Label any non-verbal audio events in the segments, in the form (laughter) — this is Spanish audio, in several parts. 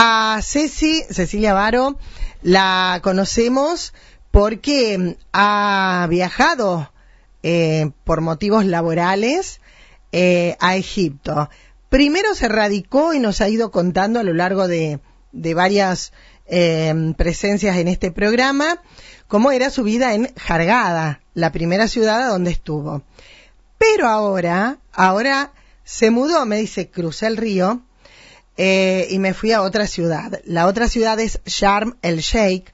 A Ceci, Cecilia Varo, la conocemos porque mm, ha viajado eh, por motivos laborales eh, a Egipto. Primero se radicó y nos ha ido contando a lo largo de, de varias eh, presencias en este programa cómo era su vida en Jargada, la primera ciudad donde estuvo. Pero ahora, ahora se mudó, me dice, crucé el río eh, y me fui a otra ciudad. La otra ciudad es Sharm el Sheikh.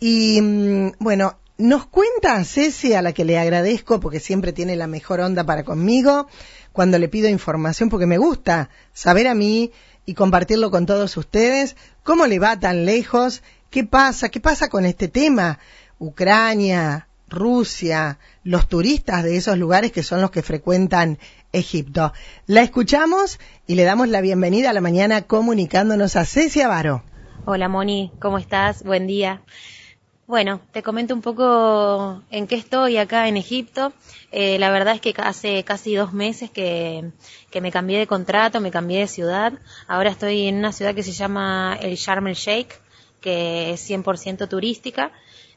Y mm, bueno, nos cuenta Ceci, a la que le agradezco porque siempre tiene la mejor onda para conmigo, cuando le pido información, porque me gusta saber a mí y compartirlo con todos ustedes, cómo le va tan lejos, qué pasa, qué pasa con este tema, Ucrania, Rusia, los turistas de esos lugares que son los que frecuentan Egipto. La escuchamos y le damos la bienvenida a la mañana comunicándonos a Cecia Varo. Hola Moni, ¿cómo estás? Buen día. Bueno, te comento un poco en qué estoy acá en Egipto. Eh, la verdad es que hace casi dos meses que, que, me cambié de contrato, me cambié de ciudad. Ahora estoy en una ciudad que se llama el Sharm el Sheikh, que es 100% turística.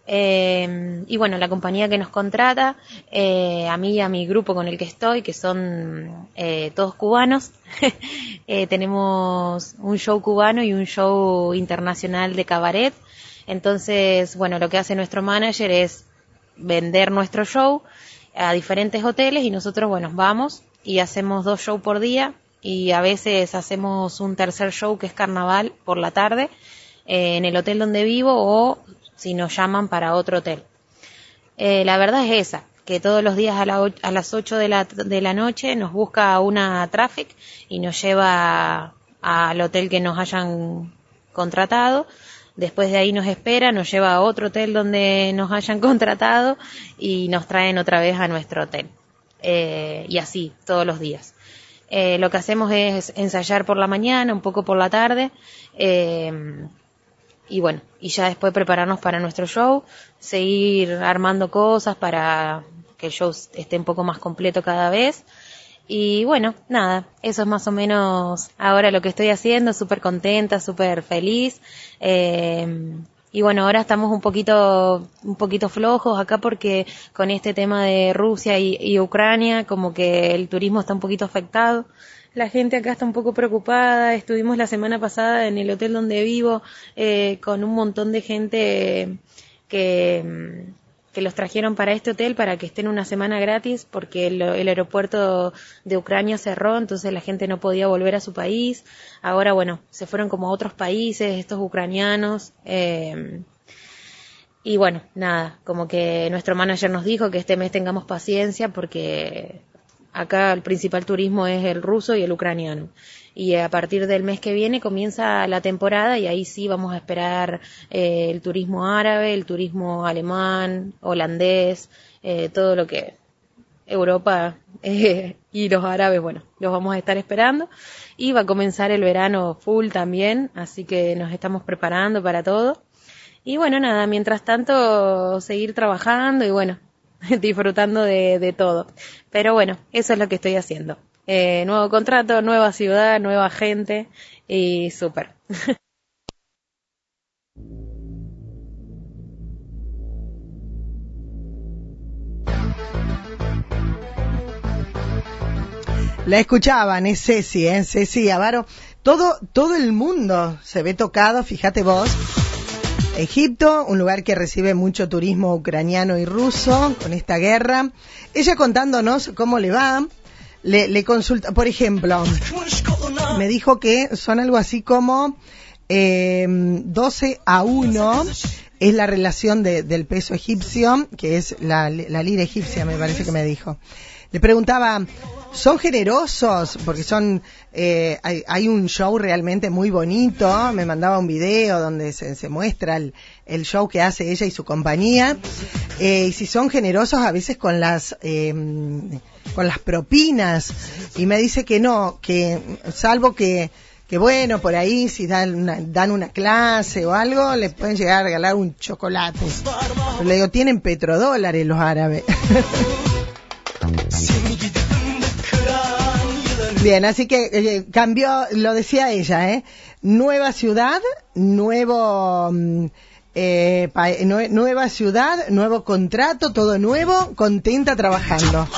Eh, y bueno, la compañía que nos contrata, eh, a mí y a mi grupo con el que estoy, que son eh, todos cubanos, (laughs) eh, tenemos un show cubano y un show internacional de cabaret. Entonces, bueno, lo que hace nuestro manager es vender nuestro show a diferentes hoteles y nosotros, bueno, vamos y hacemos dos shows por día y a veces hacemos un tercer show que es carnaval por la tarde en el hotel donde vivo o si nos llaman para otro hotel. Eh, la verdad es esa, que todos los días a, la, a las 8 de la, de la, noche nos busca una traffic y nos lleva al hotel que nos hayan contratado. Después de ahí nos espera, nos lleva a otro hotel donde nos hayan (laughs) contratado y nos traen otra vez a nuestro hotel. Eh, y así, todos los días. Eh, lo que hacemos es ensayar por la mañana, un poco por la tarde. Eh, y bueno, y ya después prepararnos para nuestro show, seguir armando cosas para que el show esté un poco más completo cada vez. Y bueno, nada, eso es más o menos ahora lo que estoy haciendo, súper contenta, súper feliz. Eh, y bueno, ahora estamos un poquito, un poquito flojos acá porque con este tema de Rusia y, y Ucrania, como que el turismo está un poquito afectado. La gente acá está un poco preocupada. Estuvimos la semana pasada en el hotel donde vivo eh, con un montón de gente que, que los trajeron para este hotel para que estén una semana gratis porque el, el, aeropuerto de Ucrania cerró, entonces la gente no podía volver a su país. Ahora, bueno, se fueron como a otros países, estos ucranianos. Eh, y bueno, nada, como que nuestro manager nos dijo que este mes tengamos paciencia porque Acá el principal turismo es el ruso y el ucraniano. Y a partir del mes que viene comienza la temporada y ahí sí vamos a esperar eh, el turismo árabe, el turismo alemán, holandés, eh, todo lo que Europa (laughs) eh, y los árabes, bueno, los vamos a estar esperando. Y va a comenzar el verano full también, así que nos estamos preparando para todo. Y bueno, nada, mientras tanto seguir trabajando y bueno, (laughs) disfrutando de, de, todo. Pero bueno, eso es lo que estoy haciendo. Eh, nuevo contrato, nueva ciudad, nueva gente y súper. (laughs) La escuchaban, es Ceci, ¿eh? Ceci Avaro. Todo, todo el mundo se ve tocado, fíjate vos, Egipto, un lugar que recibe mucho turismo ucraniano y ruso con esta guerra. Ella contándonos cómo le va, le, consulta, por ejemplo, me dijo que son algo así como eh, 12 a 1 es la relación de, del peso egipcio, que es la lira egipcia, me parece que me dijo. Le preguntaba, son generosos porque son eh, hay, hay, un show realmente muy bonito me mandaba un video donde se, se muestra el, el, show que hace ella y su compañía eh, y si son generosos a veces con las eh, con las propinas y me dice que no que salvo que que bueno, por ahí si dan una, dan una clase o algo, le pueden llegar a regalar un chocolate. Pero le digo, tienen petrodólares los árabes. (laughs) Bien, así que eh, cambió, lo decía ella, ¿eh? nueva ciudad, nuevo, mm, eh, nueva ciudad, nuevo contrato, todo nuevo, contenta trabajando.